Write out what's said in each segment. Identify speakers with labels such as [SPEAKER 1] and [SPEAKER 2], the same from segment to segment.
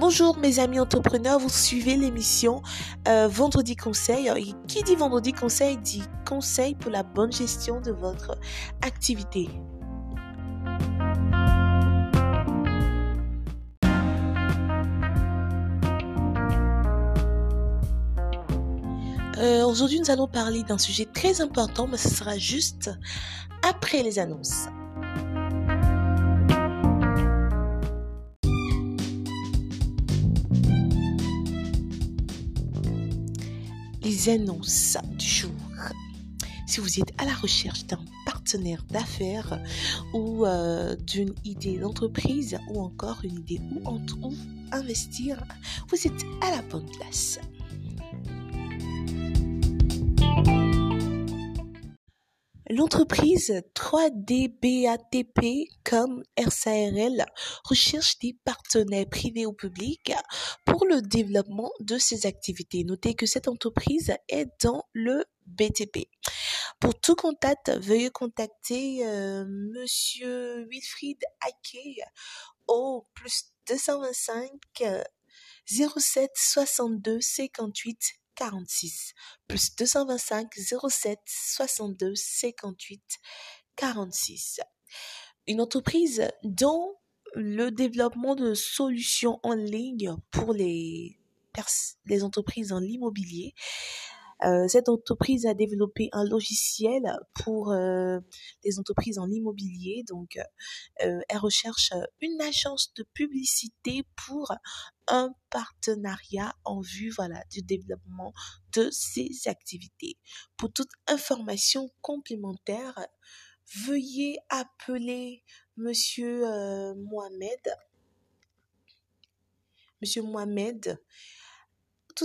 [SPEAKER 1] Bonjour mes amis entrepreneurs, vous suivez l'émission euh, Vendredi Conseil. Et qui dit Vendredi Conseil dit conseil pour la bonne gestion de votre activité. Euh, Aujourd'hui, nous allons parler d'un sujet très important, mais ce sera juste après les annonces. Les annonces du jour. Si vous êtes à la recherche d'un partenaire d'affaires ou euh, d'une idée d'entreprise ou encore une idée où, où investir, vous êtes à la bonne place. L'entreprise 3DBATP comme RSARL recherche des partenaires privés ou publics pour le développement de ses activités. Notez que cette entreprise est dans le BTP. Pour tout contact, veuillez contacter euh, Monsieur Wilfried Ake au plus 225 07 62 58 46 plus 225 07 62 58 46. Une entreprise dont le développement de solutions en ligne pour les, les entreprises en l'immobilier euh, cette entreprise a développé un logiciel pour euh, les entreprises en immobilier. Donc, euh, elle recherche une agence de publicité pour un partenariat en vue voilà, du développement de ses activités. Pour toute information complémentaire, veuillez appeler Monsieur Mohamed. Monsieur Mohamed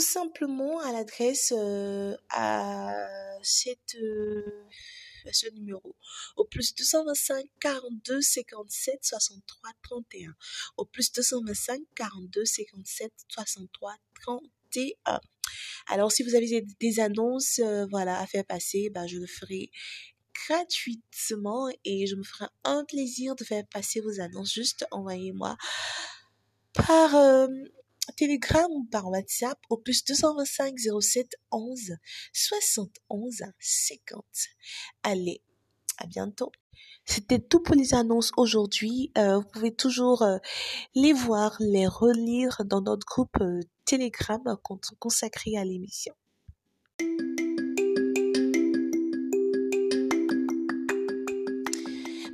[SPEAKER 1] simplement à l'adresse euh, à cette euh, ce numéro. Au plus 225 42 57 63 31 au plus 225 42 57 63 31 alors si vous avez des annonces euh, voilà à faire passer ben, je le ferai gratuitement et je me ferai un plaisir de faire passer vos annonces. Juste envoyez-moi par Telegram ou par WhatsApp au plus 225 07 11 71 50. Allez, à bientôt. C'était tout pour les annonces aujourd'hui. Euh, vous pouvez toujours euh, les voir, les relire dans notre groupe euh, Telegram consacré à l'émission.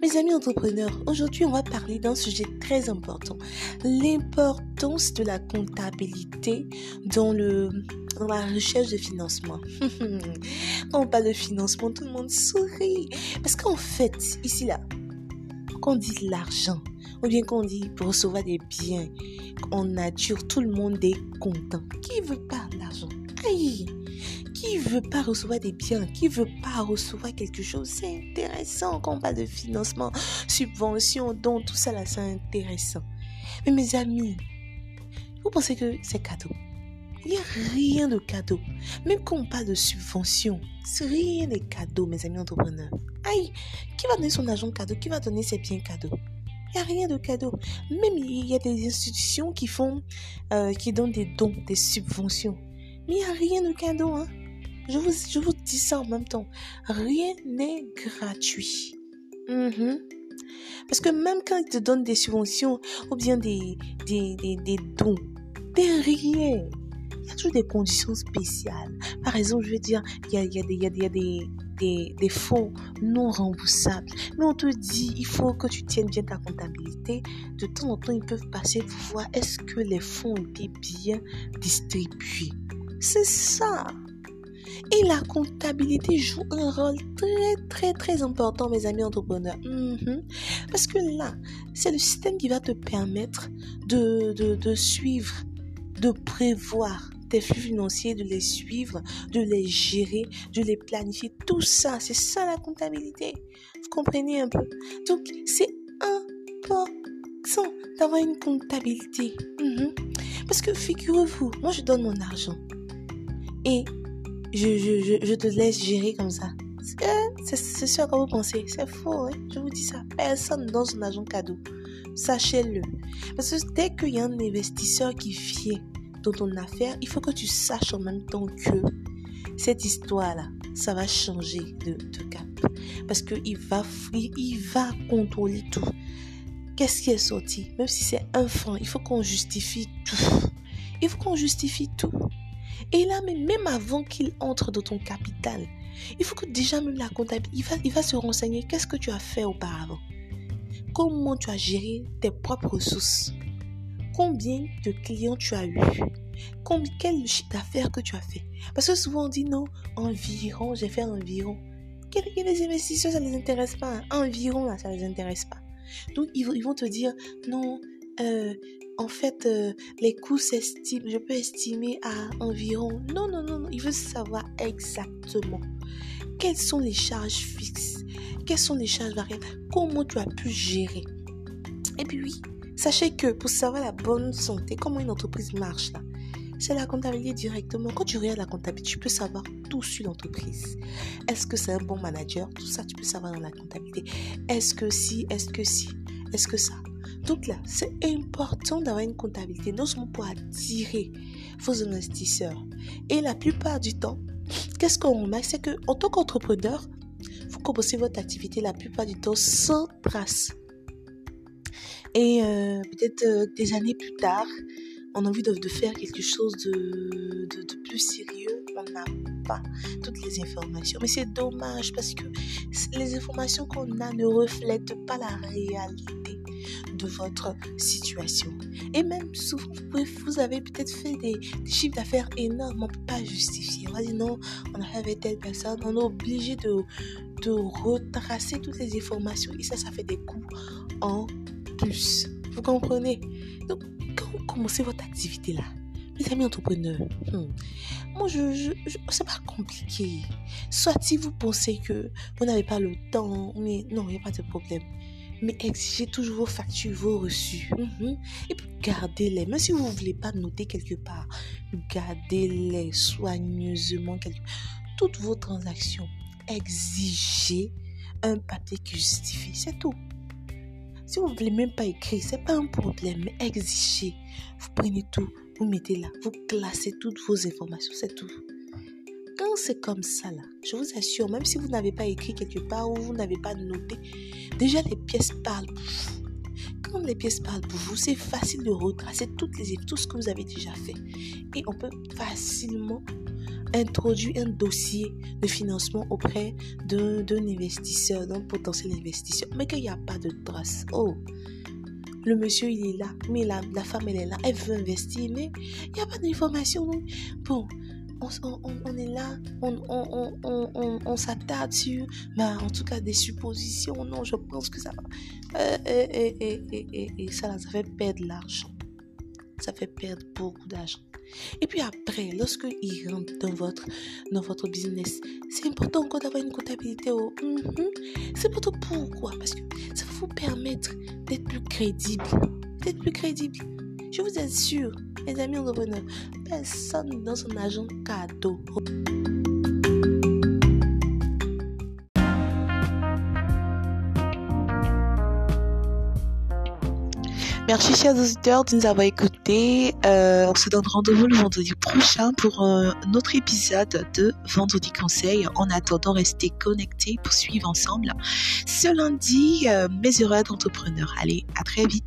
[SPEAKER 1] Mes amis entrepreneurs, aujourd'hui on va parler d'un sujet très important, l'importance de la comptabilité dans, le, dans la recherche de financement. Quand on parle de financement, tout le monde sourit. Parce qu'en fait, ici là, quand on dit l'argent, ou bien qu'on dit pour recevoir des biens en nature, tout le monde est content. Qui veut pas l'argent? Aïe qui veut pas recevoir des biens, qui veut pas recevoir quelque chose, c'est intéressant quand on parle de financement, subvention, dons, tout ça là, c'est intéressant. Mais mes amis, vous pensez que c'est cadeau? Il n'y a rien de cadeau. Même quand on parle de subvention, c'est rien de cadeau, mes amis entrepreneurs. Aïe, qui va donner son argent cadeau? Qui va donner ses biens cadeaux? Il n'y a rien de cadeau. Même il y a des institutions qui font, euh, qui donnent des dons, des subventions. Mais il n'y a rien de cadeau, hein. Je vous, je vous dis ça en même temps. Rien n'est gratuit. Mhm. Parce que même quand ils te donnent des subventions ou bien des, des, des, des dons, rien. Il y a toujours des conditions spéciales. Par exemple, je veux dire, il y a, il y a, des, il y a, il y a des, des, des, fonds non remboursables. Mais on te dit, il faut que tu tiennes bien ta comptabilité. De temps en temps, ils peuvent passer pour voir est-ce que les fonds ont été bien distribués. C'est ça. Et la comptabilité joue un rôle très très très important, mes amis entrepreneurs. Mhm. Parce que là, c'est le système qui va te permettre de, de, suivre, de prévoir tes flux financiers, de les suivre, de les gérer, de les planifier. Tout ça, c'est ça la comptabilité. Vous comprenez un peu? Donc, c'est important d'avoir une comptabilité. Mhm. Parce que figurez-vous, moi je donne mon argent. Et je, je, je, te laisse gérer comme ça. C'est ce que vous pensez. C'est faux, hein. je vous dis ça. Personne ne donne son argent cadeau. Sachez-le. Parce que dès qu'il y a un investisseur qui vient dans ton affaire, il faut que tu saches en même temps que cette histoire-là, ça va changer de, cap. Parce qu'il va, va contrôler tout. Qu'est-ce qui est sorti? Même si c'est un franc, il faut qu'on justifie tout. Il faut qu'on justifie tout. Et là, même avant qu'il entre dans ton capital, il faut que déjà même la comptabilité, il va, il va se renseigner qu'est-ce que tu as fait auparavant. Comment tu as géré tes propres ressources. Combien de clients tu as eu. Quel chiffre d'affaires que tu as fait. Parce que souvent on dit non, environ, j'ai fait environ. Les investisseurs, ça ne les intéresse pas. Hein. Environ, là, ça ne les intéresse pas. Donc, ils, ils vont te dire, non, euh, en fait, euh, les coûts s'estiment, je peux estimer à environ. Non, non, non, non, il veut savoir exactement quelles sont les charges fixes, quelles sont les charges variables, comment tu as pu gérer. Et puis oui, sachez que pour savoir la bonne santé, comment une entreprise marche là, c'est la comptabilité directement. Quand tu regardes la comptabilité, tu peux savoir tout sur l'entreprise. Est-ce que c'est un bon manager? Tout ça, tu peux savoir dans la comptabilité. Est-ce que si? Est-ce que si? Est-ce que ça? Donc là, c'est important d'avoir une comptabilité, non seulement pour attirer vos investisseurs. Et la plupart du temps, qu'est-ce qu'on remarque? C'est qu'en tant qu'entrepreneur, vous commencez votre activité la plupart du temps sans trace. Et euh, peut-être euh, des années plus tard, on a envie de, faire quelque chose de, de plus sérieux. On n'a pas toutes les informations. Mais c'est dommage parce que les informations qu'on a ne reflètent pas la réalité de votre situation. Et même souvent, vous, avez peut-être fait des, chiffres d'affaires énormes, pas justifier. On va dire non, on a fait avec telle personne, on est obligé de, de retracer toutes les informations. Et ça, ça fait des coûts en plus. Vous comprenez? Donc, quand vous commencez votre activité là, mes amis entrepreneurs, hmm, moi, je, je, c'est pas compliqué. Soit si vous pensez que vous n'avez pas le temps, mais non, il n'y a pas de problème mais exigez toujours vos factures, vos reçus. Mhm. Et puis gardez-les. Même si vous ne voulez pas noter quelque part, gardez-les soigneusement. Quelque... Toutes vos transactions, exigez un papier qui justifie. C'est tout. Si vous ne voulez même pas écrire, ce n'est pas un problème, mais exigez. Vous prenez tout, vous mettez là, vous classez toutes vos informations, c'est tout quand c'est comme ça, là, je vous assure, même si vous n'avez pas écrit quelque part ou vous n'avez pas noté, déjà les pièces parlent pour vous. Quand les pièces parlent pour vous, c'est facile de retracer toutes les, tout ce que vous avez déjà fait. Et on peut facilement introduire un dossier de financement auprès d'un investisseur, d'un potentiel investisseur, mais qu'il n'y a pas de trace. Oh, le monsieur il est là, mais la, la femme elle est là, elle veut investir, mais il n'y a pas d'information. Bon, on, est là, on, s'attarde sur, bah, en tout cas, des suppositions. Non, je pense que ça va. et, ça, ça fait perdre l'argent. Ça fait perdre beaucoup d'argent. Et puis après, lorsque il rentre dans votre, dans votre business, c'est important encore d'avoir une comptabilité. Oh, C'est important pourquoi? Parce que ça va vous permettre d'être plus crédible. D'être plus crédible. Je vous assure, les amis entrepreneurs, personne dans son agent cadeau. Merci chers auditeurs de nous avoir écoutés. Euh, on se donne rendez-vous le vendredi prochain pour un autre épisode de Vendredi Conseil. En attendant, restez connectés pour suivre ensemble ce lundi euh, mes heureux d'entrepreneurs. Allez, à très vite.